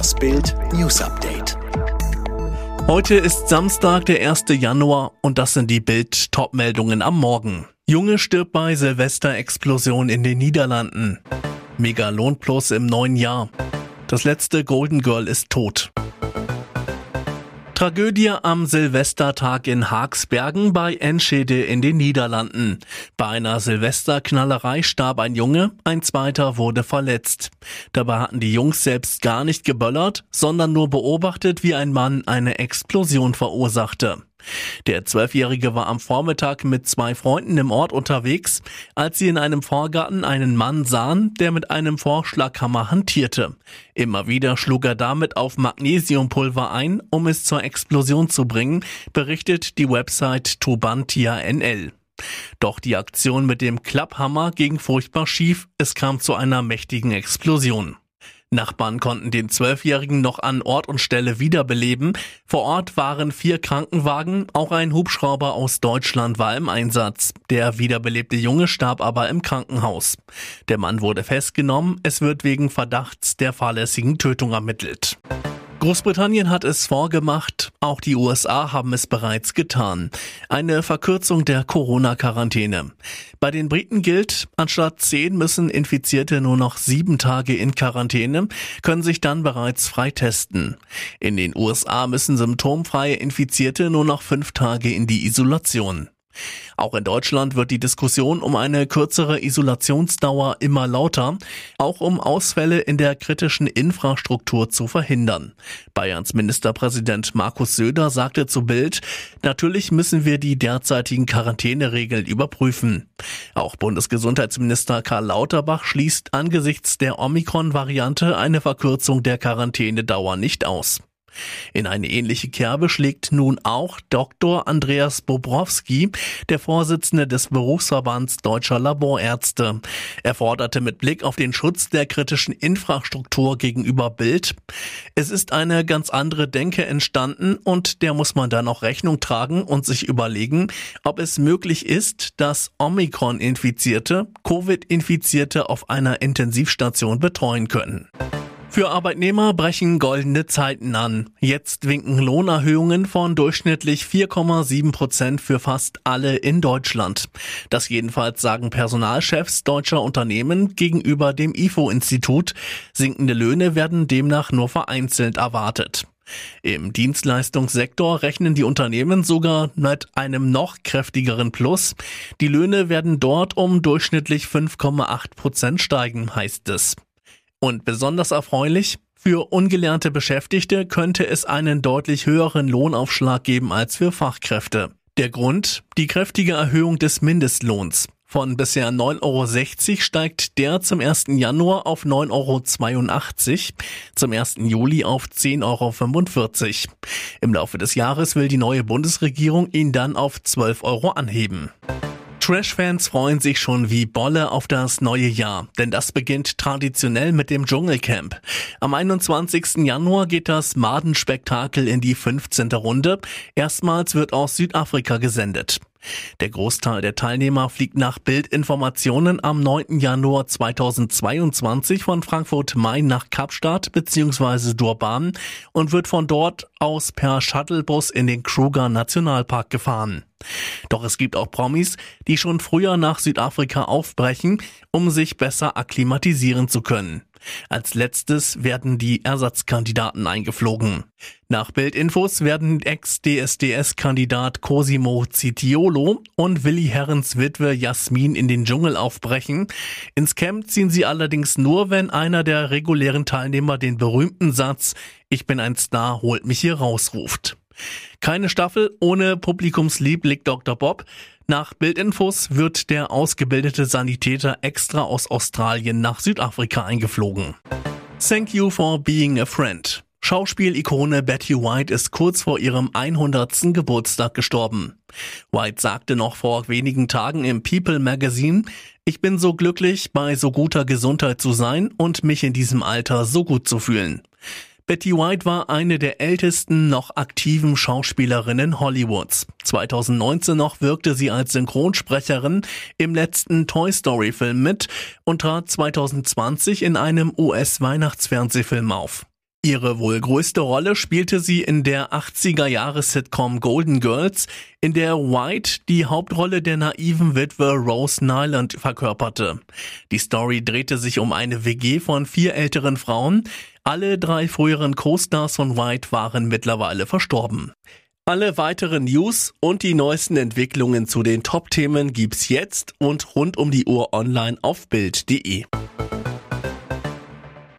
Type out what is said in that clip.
Das Bild News Update. Heute ist Samstag, der 1. Januar und das sind die Bild Topmeldungen am Morgen. Junge stirbt bei Silvesterexplosion in den Niederlanden. Megalon Plus im neuen Jahr. Das letzte Golden Girl ist tot. Tragödie am Silvestertag in Haagsbergen bei Enschede in den Niederlanden. Bei einer Silvesterknallerei starb ein Junge, ein zweiter wurde verletzt. Dabei hatten die Jungs selbst gar nicht geböllert, sondern nur beobachtet, wie ein Mann eine Explosion verursachte. Der Zwölfjährige war am Vormittag mit zwei Freunden im Ort unterwegs, als sie in einem Vorgarten einen Mann sahen, der mit einem Vorschlaghammer hantierte. Immer wieder schlug er damit auf Magnesiumpulver ein, um es zur Explosion zu bringen, berichtet die Website Tubantia NL. Doch die Aktion mit dem Klapphammer ging furchtbar schief, es kam zu einer mächtigen Explosion. Nachbarn konnten den Zwölfjährigen noch an Ort und Stelle wiederbeleben. Vor Ort waren vier Krankenwagen, auch ein Hubschrauber aus Deutschland war im Einsatz. Der wiederbelebte Junge starb aber im Krankenhaus. Der Mann wurde festgenommen, es wird wegen Verdachts der fahrlässigen Tötung ermittelt. Großbritannien hat es vorgemacht, auch die USA haben es bereits getan. Eine Verkürzung der Corona-Quarantäne. Bei den Briten gilt, anstatt zehn müssen Infizierte nur noch sieben Tage in Quarantäne, können sich dann bereits freitesten. In den USA müssen symptomfreie Infizierte nur noch fünf Tage in die Isolation. Auch in Deutschland wird die Diskussion um eine kürzere Isolationsdauer immer lauter, auch um Ausfälle in der kritischen Infrastruktur zu verhindern. Bayerns Ministerpräsident Markus Söder sagte zu Bild, natürlich müssen wir die derzeitigen Quarantäneregeln überprüfen. Auch Bundesgesundheitsminister Karl Lauterbach schließt angesichts der Omikron-Variante eine Verkürzung der Quarantänedauer nicht aus. In eine ähnliche Kerbe schlägt nun auch Dr. Andreas Bobrowski, der Vorsitzende des Berufsverbands Deutscher Laborärzte. Er forderte mit Blick auf den Schutz der kritischen Infrastruktur gegenüber Bild. Es ist eine ganz andere Denke entstanden und der muss man dann auch Rechnung tragen und sich überlegen, ob es möglich ist, dass Omikron-Infizierte Covid-Infizierte auf einer Intensivstation betreuen können. Für Arbeitnehmer brechen goldene Zeiten an. Jetzt winken Lohnerhöhungen von durchschnittlich 4,7 Prozent für fast alle in Deutschland. Das jedenfalls sagen Personalchefs deutscher Unternehmen gegenüber dem IFO-Institut. Sinkende Löhne werden demnach nur vereinzelt erwartet. Im Dienstleistungssektor rechnen die Unternehmen sogar mit einem noch kräftigeren Plus. Die Löhne werden dort um durchschnittlich 5,8 Prozent steigen, heißt es. Und besonders erfreulich, für ungelernte Beschäftigte könnte es einen deutlich höheren Lohnaufschlag geben als für Fachkräfte. Der Grund? Die kräftige Erhöhung des Mindestlohns. Von bisher 9,60 Euro steigt der zum 1. Januar auf 9,82 Euro, zum 1. Juli auf 10,45 Euro. Im Laufe des Jahres will die neue Bundesregierung ihn dann auf 12 Euro anheben. Trash-Fans freuen sich schon wie Bolle auf das neue Jahr, denn das beginnt traditionell mit dem Dschungelcamp. Am 21. Januar geht das Madenspektakel in die 15. Runde. Erstmals wird aus Südafrika gesendet. Der Großteil der Teilnehmer fliegt nach Bildinformationen am 9. Januar 2022 von Frankfurt Main nach Kapstadt bzw. Durban und wird von dort aus per Shuttlebus in den Kruger Nationalpark gefahren. Doch es gibt auch Promis, die schon früher nach Südafrika aufbrechen, um sich besser akklimatisieren zu können. Als letztes werden die Ersatzkandidaten eingeflogen. Nach Bildinfos werden Ex-DSDS-Kandidat Cosimo Zitiolo und Willi Herrens Witwe Jasmin in den Dschungel aufbrechen. Ins Camp ziehen sie allerdings nur, wenn einer der regulären Teilnehmer den berühmten Satz Ich bin ein Star, holt mich hier rausruft. Keine Staffel ohne Publikumsliebling Dr. Bob. Nach Bildinfos wird der ausgebildete Sanitäter extra aus Australien nach Südafrika eingeflogen. Thank you for being a friend. Schauspielikone Betty White ist kurz vor ihrem 100. Geburtstag gestorben. White sagte noch vor wenigen Tagen im People Magazine, ich bin so glücklich, bei so guter Gesundheit zu sein und mich in diesem Alter so gut zu fühlen. Betty White war eine der ältesten noch aktiven Schauspielerinnen Hollywoods. 2019 noch wirkte sie als Synchronsprecherin im letzten Toy Story Film mit und trat 2020 in einem US-Weihnachtsfernsehfilm auf. Ihre wohl größte Rolle spielte sie in der 80er-Jahres-Sitcom Golden Girls, in der White die Hauptrolle der naiven Witwe Rose Nyland verkörperte. Die Story drehte sich um eine WG von vier älteren Frauen. Alle drei früheren Co-Stars von White waren mittlerweile verstorben. Alle weiteren News und die neuesten Entwicklungen zu den Top-Themen gibt's jetzt und rund um die Uhr online auf Bild.de.